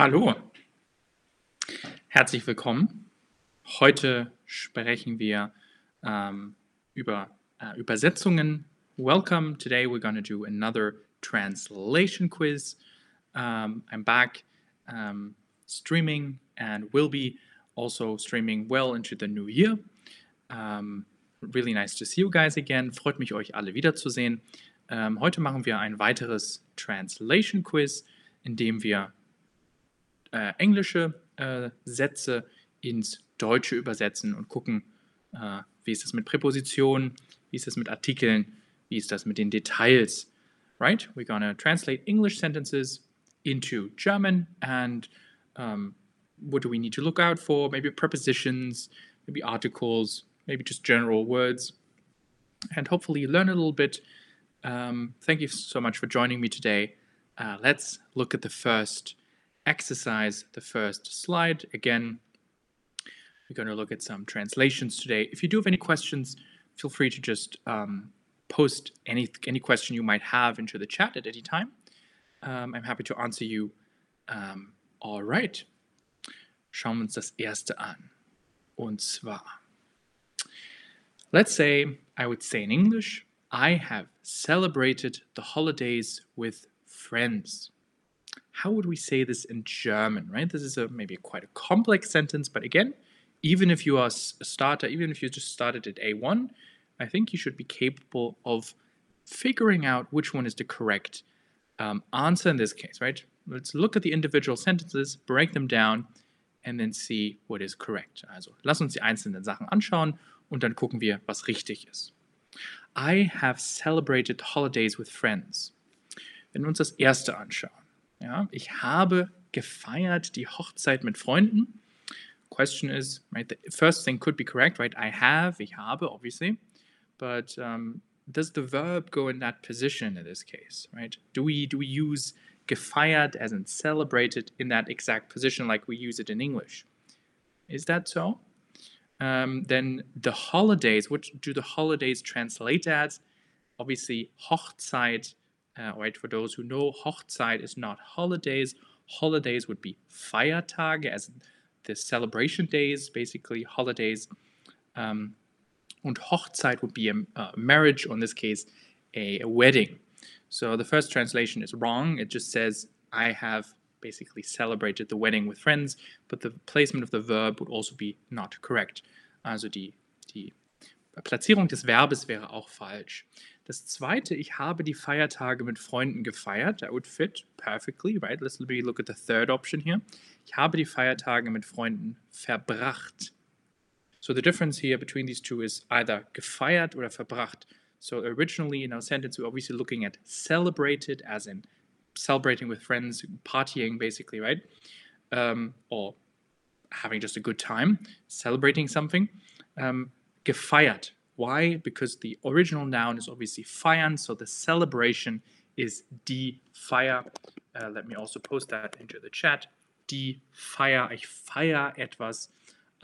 Hallo, herzlich willkommen. Heute sprechen wir ähm, über äh, Übersetzungen. Welcome. Today we're going to do another translation quiz. Um, I'm back um, streaming and will be also streaming well into the new year. Um, really nice to see you guys again. Freut mich, euch alle wiederzusehen. Ähm, heute machen wir ein weiteres Translation Quiz, in dem wir äh, englische äh, Sätze ins Deutsche übersetzen und gucken, äh, wie ist das mit Präpositionen, wie ist das mit Artikeln, wie ist das mit den Details. Right? We're gonna translate English sentences into German and um, what do we need to look out for? Maybe prepositions, maybe articles, maybe just general words, and hopefully you learn a little bit. Um, thank you so much for joining me today. Uh, let's look at the first exercise, the first slide. Again, we're going to look at some translations today. If you do have any questions, feel free to just um, post any any question you might have into the chat at any time. Um, I'm happy to answer you. Um, all right. Schauen wir uns das erste an. Und zwar, let's say I would say in English, I have celebrated the holidays with friends how would we say this in German, right? This is a maybe quite a complex sentence, but again, even if you are a starter, even if you just started at A1, I think you should be capable of figuring out which one is the correct um, answer in this case, right? Let's look at the individual sentences, break them down, and then see what is correct. Also, lass uns die einzelnen Sachen anschauen und dann gucken wir, was richtig ist. I have celebrated holidays with friends. Wenn wir uns das erste anschauen, Ja, ich habe gefeiert die Hochzeit mit Freunden. Question is, right? The first thing could be correct, right? I have, ich habe, obviously, but um, does the verb go in that position in this case, right? Do we do we use gefeiert as in celebrated in that exact position like we use it in English? Is that so? Um, then the holidays, what do the holidays translate as? Obviously, Hochzeit uh, right, for those who know, Hochzeit is not holidays. Holidays would be Feiertage, as the celebration days, basically holidays. Um, und Hochzeit would be a, a marriage, or in this case, a, a, wedding. So the first translation is wrong. It just says, I have basically celebrated the wedding with friends, but the placement of the verb would also be not correct. Also die, die Platzierung des Verbes wäre auch falsch. Das zweite, ich habe die Feiertage mit Freunden gefeiert. That would fit perfectly, right? Let's look at the third option here. Ich habe die Feiertage mit Freunden verbracht. So the difference here between these two is either gefeiert oder verbracht. So originally in our sentence, we're obviously looking at celebrated as in celebrating with friends, partying basically, right? Um, or having just a good time, celebrating something. Um, gefeiert, why? Because the original noun is obviously feiern, so the celebration is die Feier. Uh, let me also post that into the chat. Die Feier, ich feier etwas,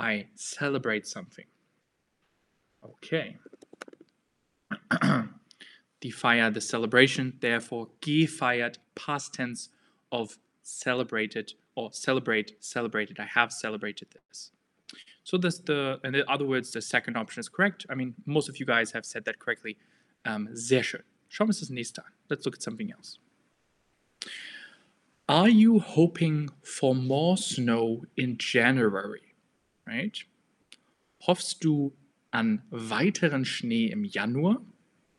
I celebrate something. Okay. die Feier, the celebration, therefore gefeiert, past tense of celebrated or celebrate, celebrated. I have celebrated this. So this the in other words, the second option is correct. I mean, most of you guys have said that correctly. Um, sehr schön. Schauen wir uns das nächste an. Let's look at something else. Are you hoping for more snow in January? Right? Hoffst du an weiteren Schnee im Januar?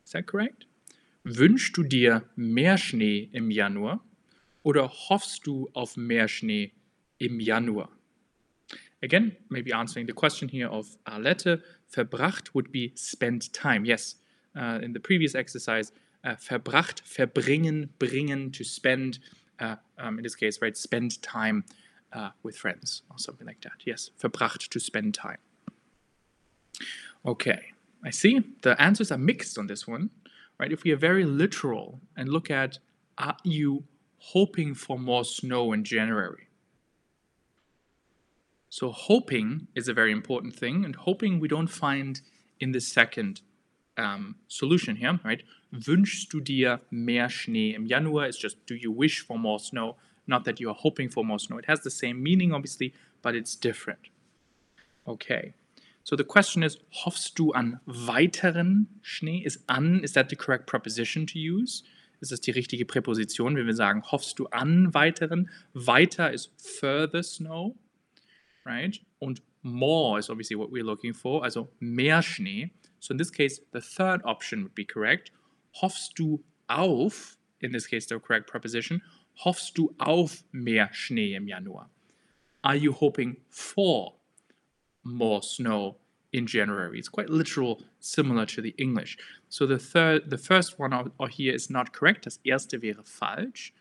Is that correct? Wünschst du dir mehr Schnee im Januar? Oder hoffst du auf mehr Schnee im Januar? Again, maybe answering the question here of Arlette, verbracht would be spend time. Yes, uh, in the previous exercise, uh, verbracht, verbringen, bringen, to spend, uh, um, in this case, right, spend time uh, with friends or something like that. Yes, verbracht, to spend time. Okay, I see the answers are mixed on this one, right? If we are very literal and look at, are you hoping for more snow in January? So hoping is a very important thing, and hoping we don't find in the second um, solution here, right? Wünschst du dir mehr Schnee im Januar? It's just do you wish for more snow? not that you are hoping for more snow. It has the same meaning, obviously, but it's different. Okay. So the question is, hoffst du an weiteren Schnee? Is an, is that the correct preposition to use? Ist das die richtige Präposition, wenn wir sagen, hoffst du an weiteren? Weiter is further snow, right? Und more is obviously what we're looking for, also mehr Schnee. So in this case, the third option would be correct. Hoffst du auf, in this case the correct preposition, hoffst du auf mehr Schnee im Januar? Are you hoping for more snow in January. It's quite literal, similar to the English. So the third, the first one or here is not correct. Das erste wäre falsch.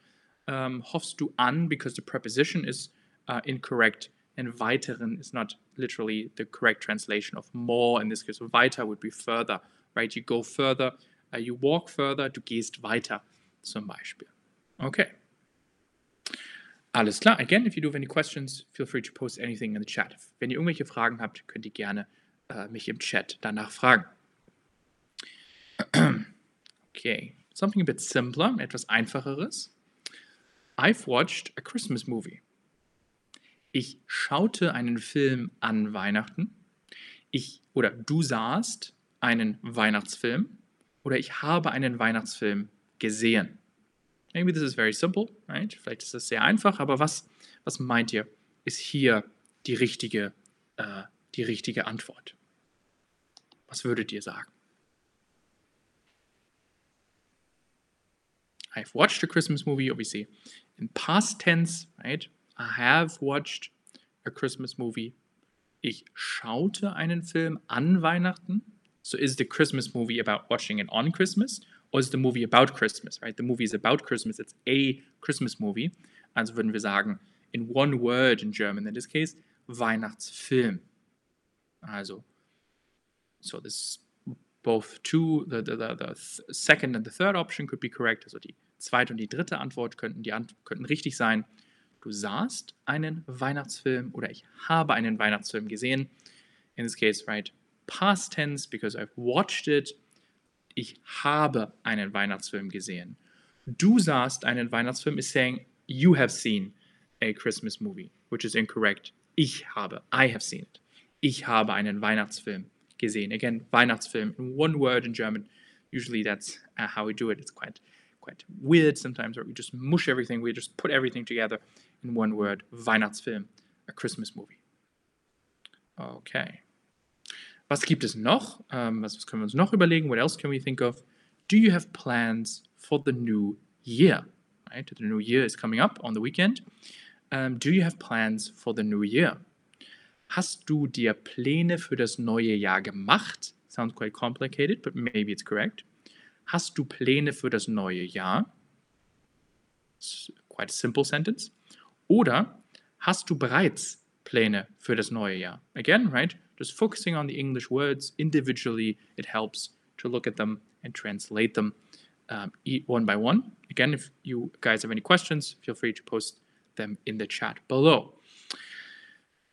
Um, hoffst du an because the preposition is uh, incorrect and weiteren is not literally the correct translation of more. In this case, weiter would be further, right? You go further, uh, you walk further, du gehst weiter zum Beispiel. Okay. Alles klar. Again, if you do have any questions, feel free to post anything in the chat. Wenn ihr irgendwelche Fragen habt, könnt ihr gerne äh, mich im Chat danach fragen. okay, something a bit simpler, etwas einfacheres. I've watched a Christmas movie. Ich schaute einen Film an Weihnachten. Ich oder du sahst einen Weihnachtsfilm oder ich habe einen Weihnachtsfilm gesehen. Maybe this is very simple, right? Vielleicht ist das sehr einfach, aber was, was meint ihr, ist hier die richtige, äh, die richtige Antwort? Was würdet ihr sagen? I've watched a Christmas movie, obviously. In past tense, right? I have watched a Christmas movie. Ich schaute einen Film an Weihnachten. So is the Christmas movie about watching it on Christmas? or is the movie about Christmas, right? The movie is about Christmas, it's a Christmas movie. Also würden wir sagen, in one word in German, in this case, Weihnachtsfilm. Also, so this both two, the, the, the, the second and the third option could be correct. Also die zweite und die dritte Antwort könnten, die könnten richtig sein. Du sahst einen Weihnachtsfilm oder ich habe einen Weihnachtsfilm gesehen. In this case, right, past tense because I've watched it ich habe einen Weihnachtsfilm gesehen. Du sahst einen Weihnachtsfilm is saying you have seen a Christmas movie, which is incorrect. Ich habe, I have seen it. Ich habe einen Weihnachtsfilm gesehen. Again, Weihnachtsfilm in one word in German. Usually that's uh, how we do it. It's quite quite weird sometimes, or we just mush everything. We just put everything together in one word. Weihnachtsfilm, a Christmas movie. Okay. Was gibt es noch? Um, was, können wir uns noch überlegen? What else can we think of? Do you have plans for the new year? Right, the new year is coming up on the weekend. Um, do you have plans for the new year? Hast du dir Pläne für das neue Jahr gemacht? Sounds quite complicated, but maybe it's correct. Hast du Pläne für das neue Jahr? It's quite a simple sentence. Oder hast du bereits Pläne für das neue Jahr? Again, right? Just focusing on the English words individually, it helps to look at them and translate them um, one by one. Again, if you guys have any questions, feel free to post them in the chat below.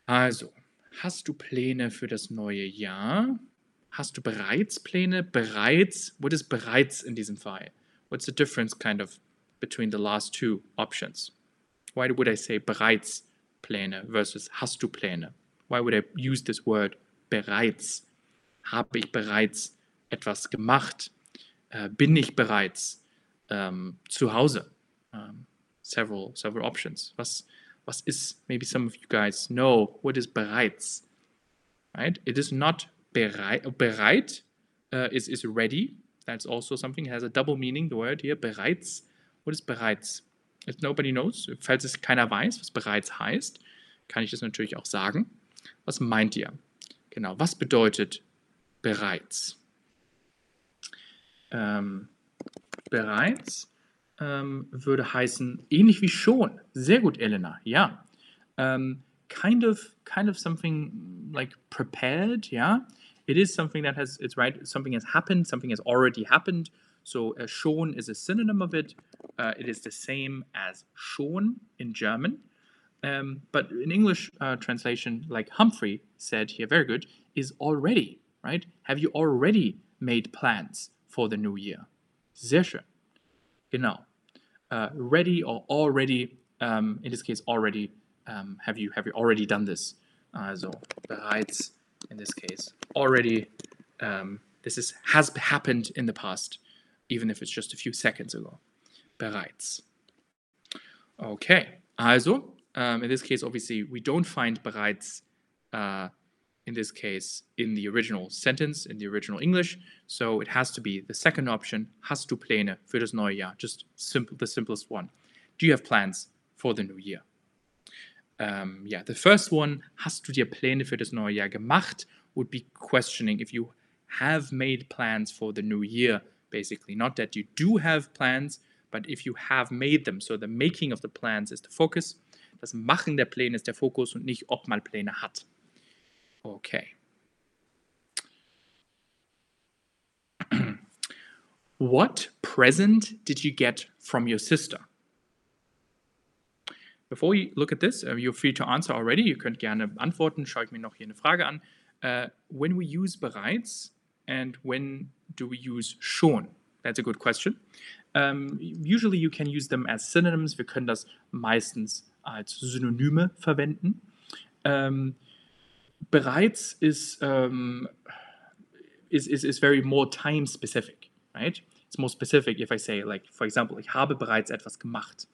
Also, hast du Pläne für das neue Jahr? Hast du bereits Pläne? Bereits, what is bereits in diesem Fall? What's the difference kind of between the last two options? Why would I say bereits Pläne versus hast du Pläne? Why would I use this word bereits? Habe ich bereits etwas gemacht? Äh, bin ich bereits ähm, zu Hause? Um, several several options. Was was ist? Maybe some of you guys know what is bereits. Right? It is not bereit. Bereit uh, is is ready. That's also something. Has a double meaning. The word here bereits. What is bereits? If nobody knows, falls es keiner weiß, was bereits heißt, kann ich das natürlich auch sagen. Was meint ihr? Genau, was bedeutet bereits? Ähm, bereits ähm, würde heißen, ähnlich wie schon. Sehr gut, Elena, ja. Ähm, kind of, kind of something like prepared, ja. It is something that has, it's right, something has happened, something has already happened. So uh, schon is a synonym of it. Uh, it is the same as schon in German. Um, but in English uh, translation, like Humphrey said here, very good, is already, right? Have you already made plans for the new year? Sehr schön. Genau. Uh, ready or already um, in this case already um, have you have you already done this? Also bereits in this case already. Um, this is has happened in the past, even if it's just a few seconds ago. Bereits. Okay. Also um, in this case, obviously, we don't find bereits uh, in this case in the original sentence, in the original English. So it has to be the second option. Hast du Pläne für das neue Jahr? Just simple, the simplest one. Do you have plans for the new year? Um, yeah, the first one, hast du dir Pläne für das neue Jahr gemacht, would be questioning if you have made plans for the new year, basically. Not that you do have plans, but if you have made them. So the making of the plans is the focus. Das Machen der Pläne ist der Fokus und nicht, ob man Pläne hat. Okay. What present did you get from your sister? Before you look at this, uh, you're free to answer already. Ihr könnt gerne antworten. Schaue ich mir noch hier eine Frage an. Uh, when we use bereits and when do we use schon? That's a good question. Um, usually you can use them as synonyms. Wir können das meistens als Synonyme verwenden. Ähm, bereits ist, ähm, is, is, is very more time specific, right? It's more specific if I say, like, for example, ich habe bereits etwas gemacht.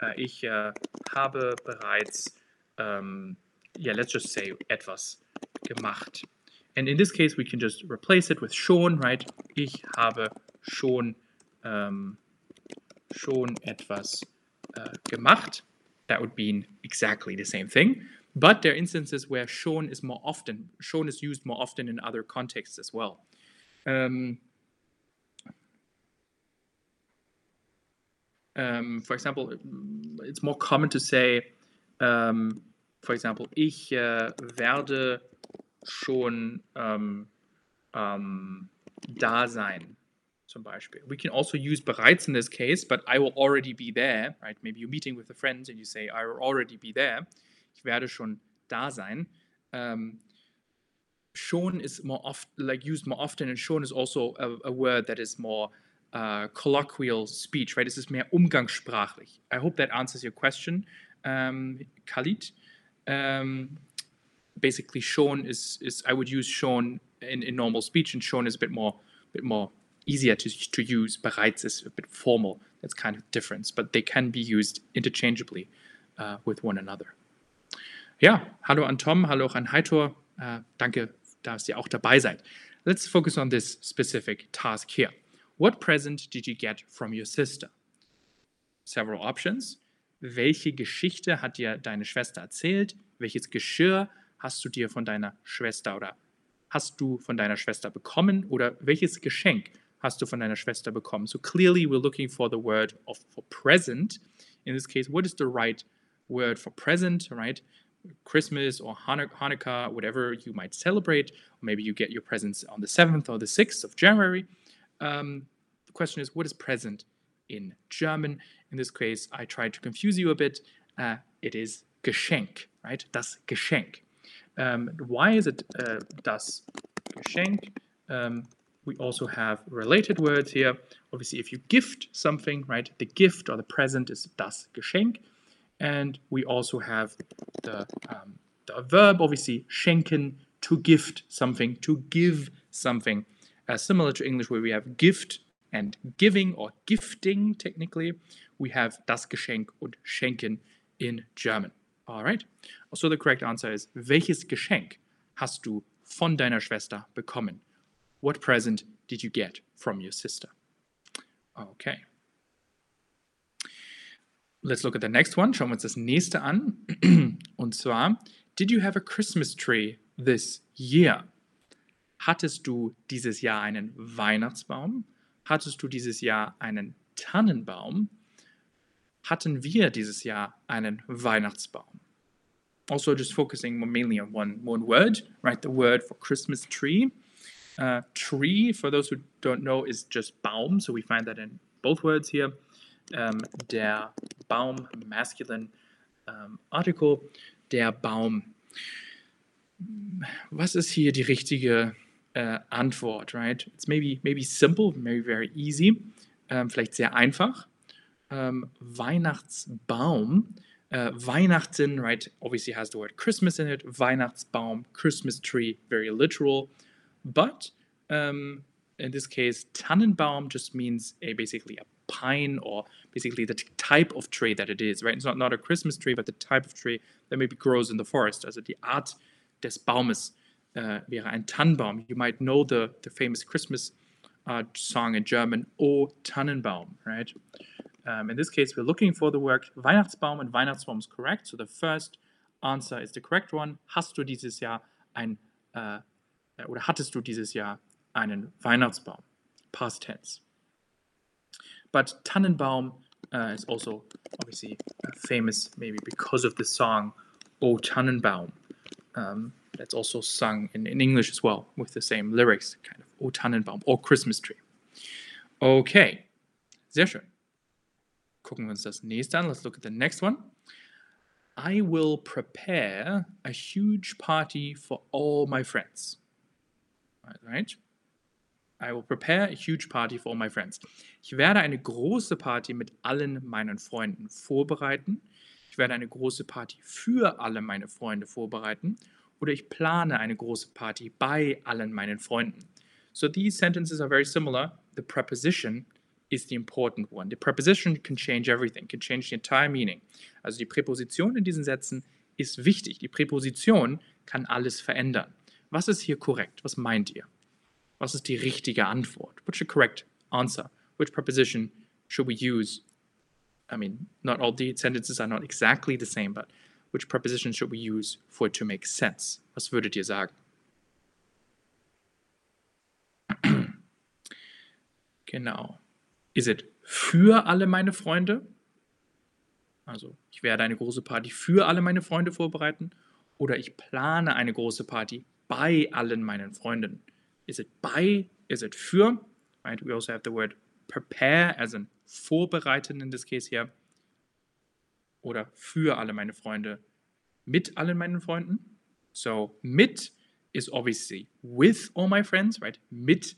Äh, ich äh, habe bereits, um, yeah, let's just say etwas gemacht. And in this case, we can just replace it with schon, right? Ich habe schon, um, schon etwas uh, gemacht that would mean exactly the same thing. But there are instances where schon is more often, schon is used more often in other contexts as well. Um, um, for example, it's more common to say, um, for example, ich uh, werde schon um, um, da sein zum Beispiel. We can also use bereits in this case, but I will already be there, right? Maybe you're meeting with a friend and you say, I will already be there. Ich werde schon da sein. Um, schon is more often, like used more often, and schon is also a, a word that is more uh, colloquial speech, right? This is mehr umgangssprachlich. I hope that answers your question, um, Khalid. Um, basically, schon is, is I would use schon in, in normal speech, and schon is a bit more, bit more easier to, to use. Bereits is a bit formal. That's kind of difference, but they can be used interchangeably uh, with one another. Ja, hallo an Tom, hallo an Heitor. Uh, danke, dass ihr auch dabei seid. Let's focus on this specific task here. What present did you get from your sister? Several options. Welche Geschichte hat dir deine Schwester erzählt? Welches Geschirr hast du dir von deiner Schwester oder hast du von deiner Schwester bekommen? Oder welches Geschenk hast du von deiner Schwester bekommen? So clearly we're looking for the word of for present. In this case, what is the right word for present, right? Christmas or Hanukkah, whatever you might celebrate. Maybe you get your presents on the 7th or the 6th of January. Um, the question is, what is present in German? In this case, I tried to confuse you a bit. Uh, it is Geschenk, right? Das Geschenk. Um, why is it uh, das Geschenk? Um, we also have related words here. Obviously, if you gift something, right, the gift or the present is das Geschenk. And we also have the, um, the verb, obviously, schenken, to gift something, to give something. Uh, similar to English, where we have gift and giving or gifting, technically, we have das Geschenk und schenken in German. All right. So the correct answer is, welches Geschenk hast du von deiner Schwester bekommen? What present did you get from your sister? Okay. Let's look at the next one. Schauen wir uns das nächste an. Und zwar, did you have a Christmas tree this year? Hattest du dieses Jahr einen Weihnachtsbaum? Hattest du dieses Jahr einen Tannenbaum? Hatten wir dieses Jahr einen Weihnachtsbaum? Also, just focusing mainly on one, one word, right? The word for Christmas tree. Uh, tree, for those who don't know, is just Baum. So we find that in both words here. Um, der Baum, masculine um, article, der Baum. Was ist hier die richtige uh, Antwort, right? It's maybe, maybe simple, maybe very easy, um, vielleicht sehr einfach. um, Weihnachtsbaum. Uh, Weihnachten, right, obviously has the word Christmas in it. Weihnachtsbaum, Christmas tree, very literal. But um, in this case, Tannenbaum just means a basically a pine or basically the type of tree that it is, right? It's not, not a Christmas tree, but the type of tree that maybe grows in the forest. Also die Art des Baumes uh, wäre ein Tannenbaum. You might know the, the famous Christmas uh, song in German, O Tannenbaum, right? Um, in this case, we're looking for the word Weihnachtsbaum and Weihnachtsbaum is correct. So the first answer is the correct one. Hast du dieses Jahr ein, äh, oder hattest du dieses Jahr einen Weihnachtsbaum? Past tense. But Tannenbaum uh, is also obviously famous maybe because of the song O Tannenbaum. Um, that's also sung in, in English as well with the same lyrics, kind of O Tannenbaum or Christmas tree. Okay, sehr schön. Gucken wir uns das nächste an. Let's look at the next one. I will prepare a huge party for all my friends. Right? I will prepare a huge party for all my friends. Ich werde eine große Party mit allen meinen Freunden vorbereiten. Ich werde eine große Party für alle meine Freunde vorbereiten. Oder ich plane eine große Party bei allen meinen Freunden. So these sentences are very similar. The preposition is the important one. The preposition can change everything, can change the entire meaning. Also die Präposition in diesen Sätzen ist wichtig. Die Präposition kann alles verändern. Was ist hier korrekt? Was meint ihr? Was ist die richtige Antwort? What's the correct answer? Which preposition should we use? I mean, not all the sentences are not exactly the same, but which preposition should we use for it to make sense? Was würdet ihr sagen? genau. Is it für alle meine Freunde? Also, ich werde eine große Party für alle meine Freunde vorbereiten. Oder ich plane eine große Party bei allen meinen Freunden. Is it by? Is it für? Right? We also have the word prepare as in vorbereiten in this case here. Oder für alle meine Freunde. Mit allen meinen Freunden. So, mit is obviously with all my friends, right? Mit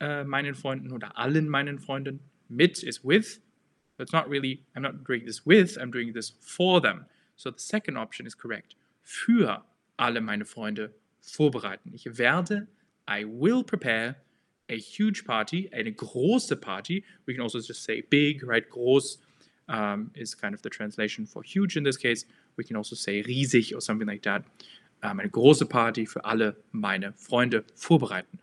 äh, meinen Freunden oder allen meinen Freunden. Mit is with. But it's not really, I'm not doing this with, I'm doing this for them. So the second option is correct. Für alle meine Freunde vorbereiten. Ich werde, I will prepare a huge party, eine große Party. We can also just say big, right? Groß um, is kind of the translation for huge in this case. We can also say riesig or something like that. Um, eine große Party für alle meine Freunde vorbereiten.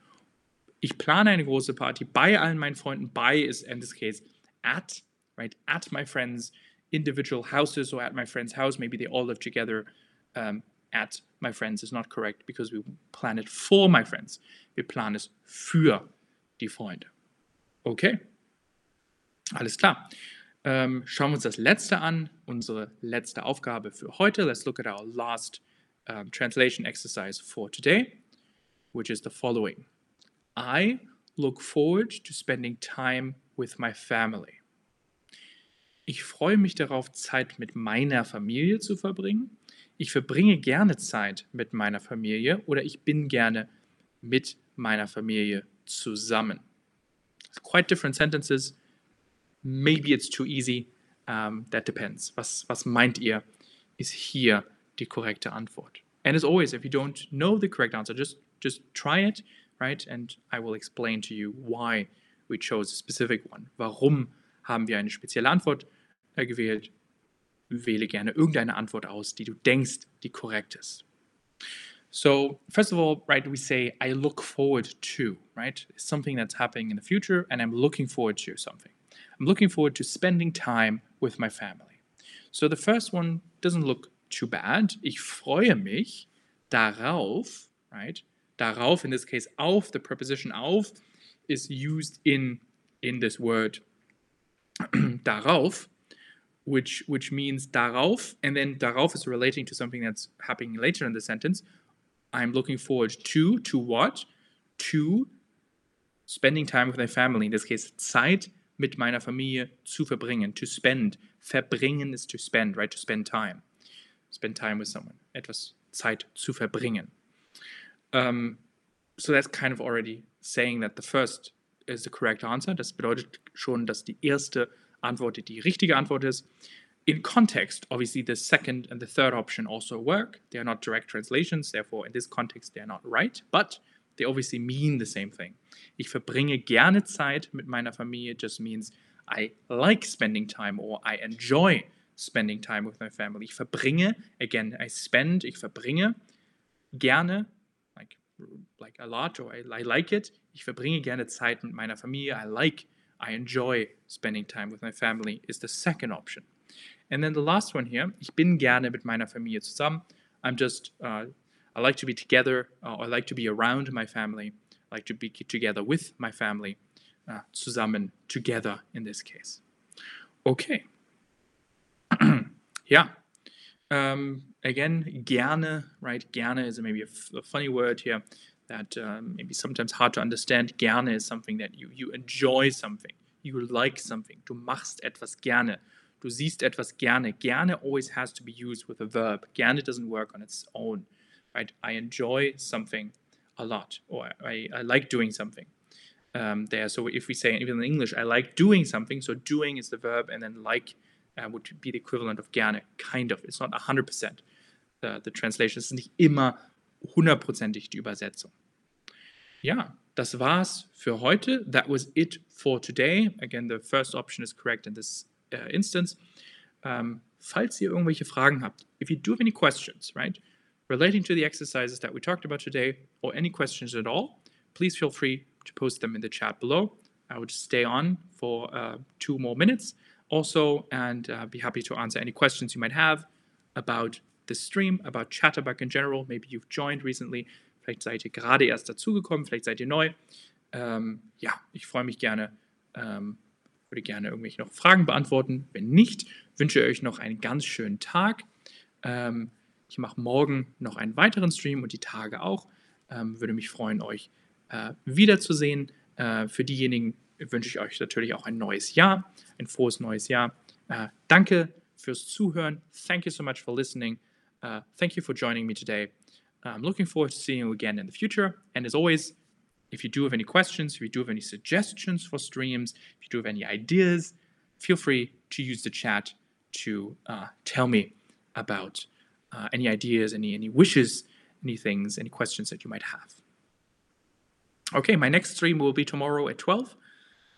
Ich plane eine große Party bei allen meinen Freunden. Bei is in this case at, right? At my friends' individual houses or at my friend's house. Maybe they all live together. Um, at my friends is not correct because we plan it for my friends. Wir planen es für die Freunde. Okay? Alles klar. Ähm, schauen wir uns das letzte an, unsere letzte Aufgabe für heute. Let's look at our last um, translation exercise for today, which is the following. I look forward to spending time with my family. Ich freue mich darauf, Zeit mit meiner Familie zu verbringen. Ich verbringe gerne Zeit mit meiner Familie oder ich bin gerne mit meiner Familie zusammen. Quite different sentences. Maybe it's too easy. Um, that depends. Was, was meint ihr, ist hier die korrekte Antwort? And as always, if you don't know the correct answer, just, just try it, right? And I will explain to you why we chose a specific one. Warum haben wir eine spezielle Antwort äh, gewählt? Wähle gerne irgendeine Antwort aus, die du denkst, die korrekt ist. So, first of all, right, we say, I look forward to, right? It's something that's happening in the future, and I'm looking forward to something. I'm looking forward to spending time with my family. So, the first one doesn't look too bad. Ich freue mich darauf, right? Darauf, in this case, auf, the preposition auf is used in, in this word darauf, which, which means darauf, and then darauf is relating to something that's happening later in the sentence. I'm looking forward to, to what? To spending time with my family. In this case, Zeit mit meiner Familie zu verbringen. To spend. Verbringen is to spend, right? To spend time. Spend time with someone. Etwas Zeit zu verbringen. Um, so that's kind of already saying that the first is the correct answer. Das bedeutet schon, dass die erste Antwort, die richtige Antwort ist. In context, obviously the second and the third option also work. They are not direct translations, therefore in this context they are not right, but they obviously mean the same thing. Ich verbringe gerne Zeit mit meiner Familie just means I like spending time or I enjoy spending time with my family. Ich verbringe, again, I spend, ich verbringe gerne, like, like a lot or I, I like it. Ich verbringe gerne Zeit mit meiner Familie. I like, I enjoy spending time with my family is the second option. And then the last one here, ich bin gerne mit meiner Familie zusammen. I'm just, uh, I like to be together, uh, I like to be around my family, I like to be together with my family, uh, zusammen, together in this case. Okay. yeah. Um, again, gerne, right? Gerne is maybe a, a funny word here that um, maybe sometimes hard to understand. Gerne is something that you, you enjoy something, you like something. Du machst etwas gerne. Du siehst etwas gerne. Gerne always has to be used with a verb. Gerne doesn't work on its own, right? I enjoy something a lot, or I, I like doing something. Um, there, so if we say even in English, I like doing something, so doing is the verb, and then like uh, would be the equivalent of gerne, kind of. It's not 100%. The, the translation ist nicht immer hundertprozentig die Übersetzung. Ja, das war's für heute. That was it for today. Again, the first option is correct in this uh, instance. Um, falls ihr irgendwelche Fragen habt, if you do have any questions, right, relating to the exercises that we talked about today, or any questions at all, please feel free to post them in the chat below. I would stay on for uh, two more minutes also and uh, be happy to answer any questions you might have about the stream, about Chatterbug in general. Maybe you've joined recently, vielleicht seid ihr gerade erst dazugekommen, vielleicht seid ihr neu. Ähm, ja, ich freue mich gerne, ähm, würde gerne irgendwelche noch Fragen beantworten. Wenn nicht, wünsche ich euch noch einen ganz schönen Tag. Ähm, ich mache morgen noch einen weiteren Stream und die Tage auch. Ähm, würde mich freuen, euch äh, wiederzusehen. Äh, für diejenigen wünsche ich euch natürlich auch ein neues Jahr, ein frohes neues Jahr. Äh, danke fürs Zuhören. Thank you so much for listening. Uh, thank you for joining me today. I'm looking forward to seeing you again in the future. And as always, if you do have any questions, if you do have any suggestions for streams, if you do have any ideas, feel free to use the chat to uh, tell me about uh, any ideas, any any wishes, any things, any questions that you might have. Okay, my next stream will be tomorrow at 12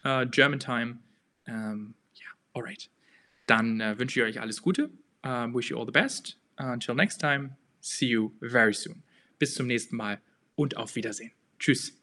uh, German time. Um, yeah, all right. Dann äh, wünsche ich euch alles Gute. Um, wish you all the best. until next time, see you very soon. Bis zum nächsten Mal und auf Wiedersehen. Tschüss.